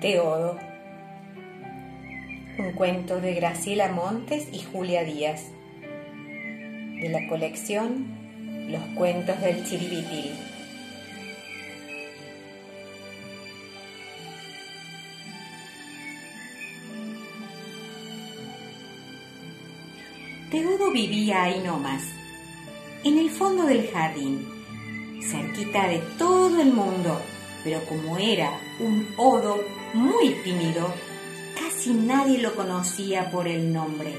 Teodo. Un cuento de Graciela Montes y Julia Díaz. De la colección Los cuentos del Chiribitil. Teodo vivía ahí nomás, en el fondo del jardín, cerquita de todo el mundo, pero como era un odo muy tímido, casi nadie lo conocía por el nombre.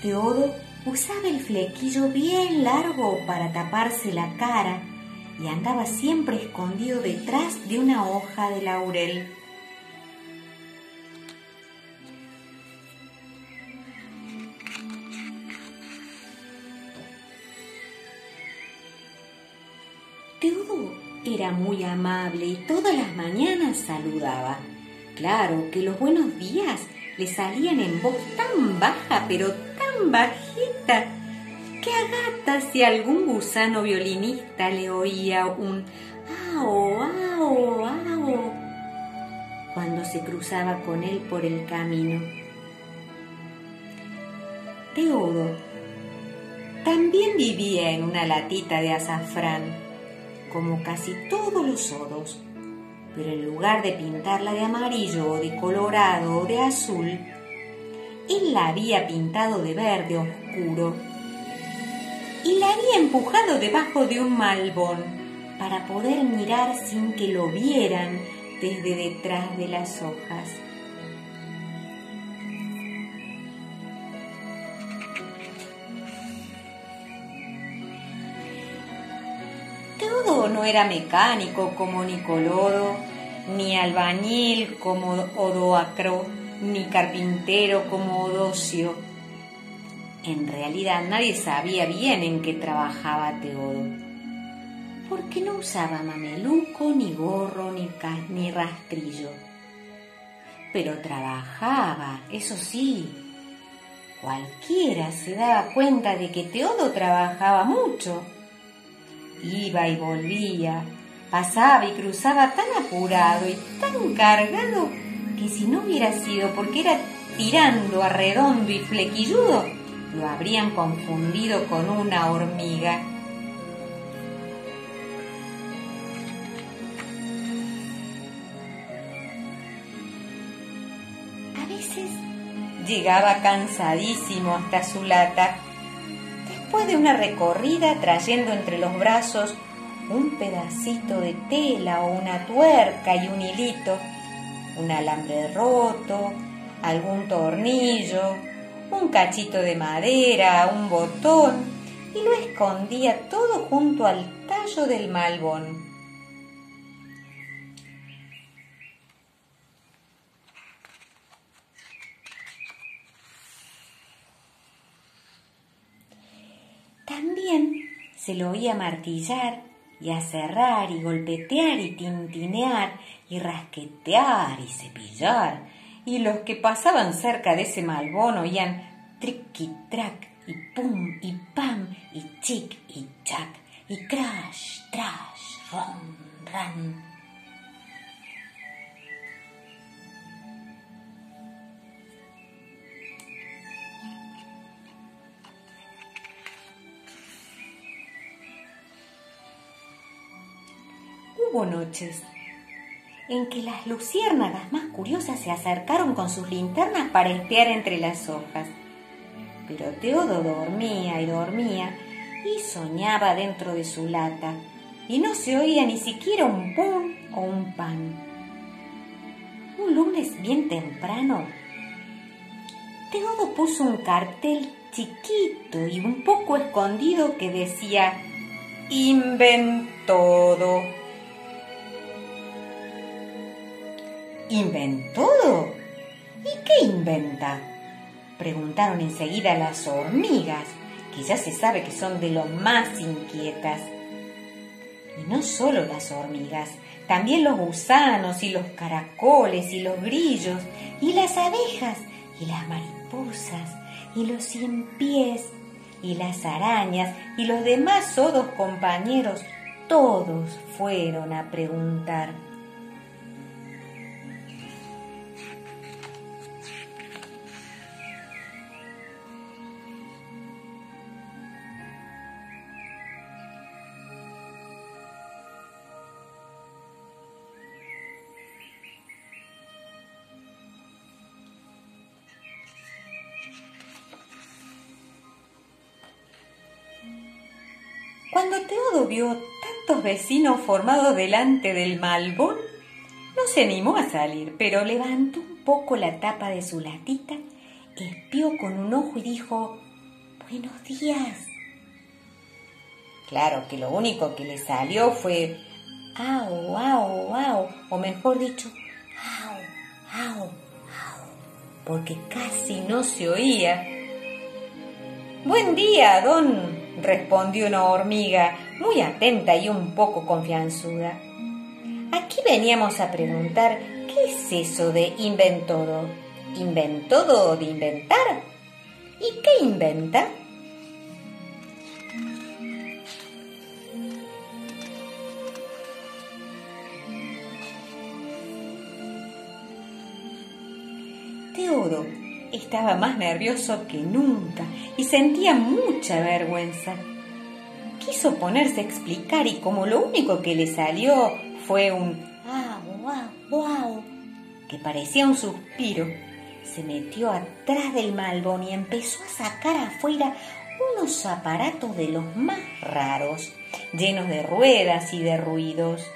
Teodo usaba el flequillo bien largo para taparse la cara y andaba siempre escondido detrás de una hoja de laurel. Teodo era muy amable y todas las mañanas saludaba. Claro que los buenos días le salían en voz tan baja, pero tan bajita, que a gatas y algún gusano violinista le oía un ao, ao, ao cuando se cruzaba con él por el camino. Teodo también vivía en una latita de azafrán, como casi todos los odos pero en lugar de pintarla de amarillo o de colorado o de azul, él la había pintado de verde oscuro y la había empujado debajo de un malbón para poder mirar sin que lo vieran desde detrás de las hojas. Era mecánico como Nicolodo, ni albañil como Odoacro, ni carpintero como Odocio. En realidad nadie sabía bien en qué trabajaba Teodo, porque no usaba mameluco, ni gorro, ni, ni rastrillo. Pero trabajaba, eso sí. Cualquiera se daba cuenta de que Teodo trabajaba mucho Iba y volvía, pasaba y cruzaba tan apurado y tan cargado que si no hubiera sido porque era tirando a redondo y flequilludo, lo habrían confundido con una hormiga. A veces llegaba cansadísimo hasta su lata Después de una recorrida trayendo entre los brazos un pedacito de tela o una tuerca y un hilito, un alambre roto, algún tornillo, un cachito de madera, un botón, y lo escondía todo junto al tallo del malbón. Se lo oía martillar y aserrar y golpetear y tintinear y rasquetear y cepillar. Y los que pasaban cerca de ese malbón oían triqui trac y pum y pam y chic y chac y crash, trash, ron, ran. Noches en que las luciérnagas más curiosas se acercaron con sus linternas para espiar entre las hojas. Pero Teodo dormía y dormía y soñaba dentro de su lata y no se oía ni siquiera un pum o un pan. Un lunes bien temprano, Teodo puso un cartel chiquito y un poco escondido que decía Inventodo. ¿Inventó? ¿Y qué inventa? Preguntaron enseguida las hormigas, que ya se sabe que son de lo más inquietas. Y no solo las hormigas, también los gusanos y los caracoles y los grillos y las abejas y las mariposas y los cien pies y las arañas y los demás sodos compañeros, todos fueron a preguntar. Cuando Teodo vio tantos vecinos formados delante del malbón, no se animó a salir, pero levantó un poco la tapa de su latita, espió con un ojo y dijo, Buenos días. Claro que lo único que le salió fue au, au, au, o mejor dicho, au, au, au, porque casi no se oía. Buen día, don, respondió una hormiga, muy atenta y un poco confianzuda. Aquí veníamos a preguntar, ¿qué es eso de inventodo? ¿Inventodo de inventar? ¿Y qué inventa? Estaba más nervioso que nunca y sentía mucha vergüenza. Quiso ponerse a explicar y como lo único que le salió fue un ¡Wow, wow, wow! que parecía un suspiro, se metió atrás del malbón y empezó a sacar afuera unos aparatos de los más raros, llenos de ruedas y de ruidos.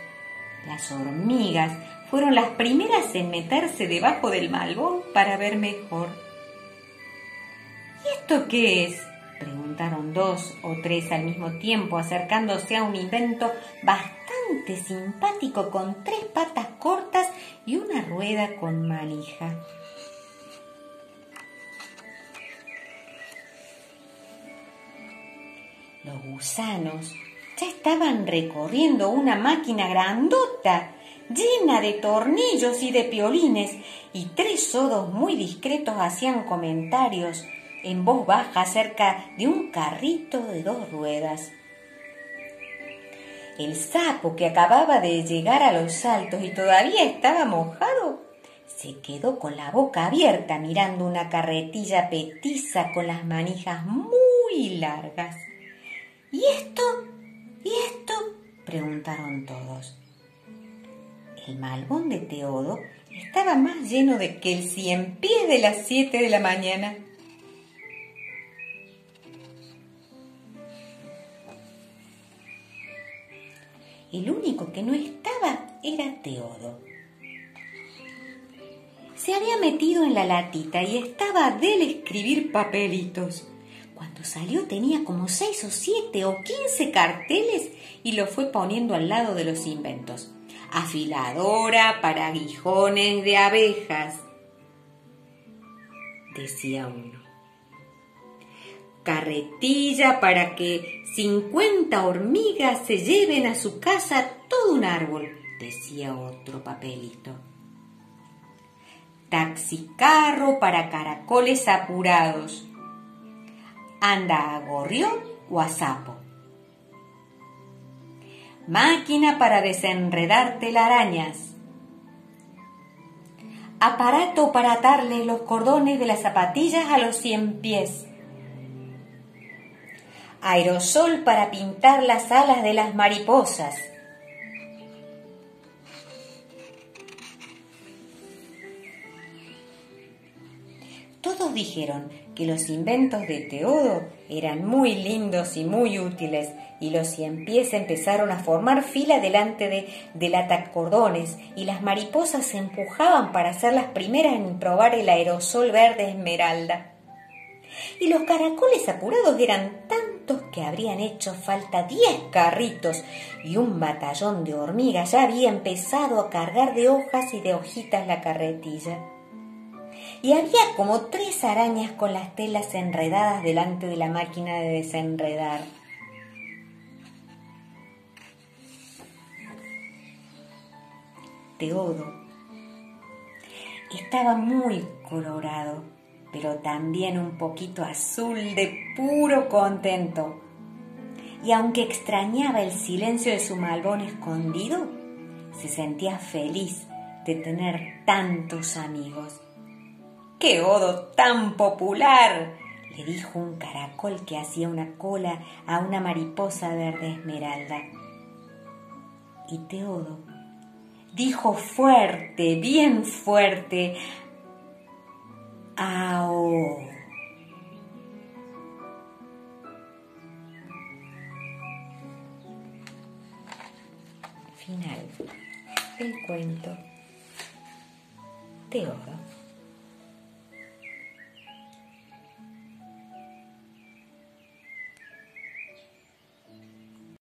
Las hormigas fueron las primeras en meterse debajo del malbón para ver mejor. ¿Y esto qué es? preguntaron dos o tres al mismo tiempo, acercándose a un invento bastante simpático con tres patas cortas y una rueda con manija. Los gusanos ya estaban recorriendo una máquina grandota llena de tornillos y de piolines, y tres sodos muy discretos hacían comentarios en voz baja acerca de un carrito de dos ruedas. El sapo que acababa de llegar a los saltos y todavía estaba mojado, se quedó con la boca abierta mirando una carretilla petiza con las manijas muy largas. ¿Y esto? ¿Y esto? preguntaron todos. El malbón de Teodo estaba más lleno de que el cien pies de las siete de la mañana. Que no estaba era Teodo. Se había metido en la latita y estaba del escribir papelitos. Cuando salió tenía como seis o siete o quince carteles y lo fue poniendo al lado de los inventos. Afiladora para aguijones de abejas, decía uno carretilla para que cincuenta hormigas se lleven a su casa todo un árbol, decía otro papelito. Taxicarro para caracoles apurados. Anda a gorrión o a sapo. Máquina para desenredar telarañas. Aparato para atarle los cordones de las zapatillas a los cien pies aerosol para pintar las alas de las mariposas. Todos dijeron que los inventos de Teodo eran muy lindos y muy útiles, y los cien pies empezaron a formar fila delante de, de cordones y las mariposas se empujaban para ser las primeras en probar el aerosol verde esmeralda. Y los caracoles apurados eran tan que habrían hecho falta diez carritos y un batallón de hormigas ya había empezado a cargar de hojas y de hojitas la carretilla. Y había como tres arañas con las telas enredadas delante de la máquina de desenredar. Teodo estaba muy colorado pero también un poquito azul de puro contento. Y aunque extrañaba el silencio de su malbón escondido, se sentía feliz de tener tantos amigos. ¡Qué odo tan popular! le dijo un caracol que hacía una cola a una mariposa verde esmeralda. Y Teodo dijo fuerte, bien fuerte, final del cuento de oro.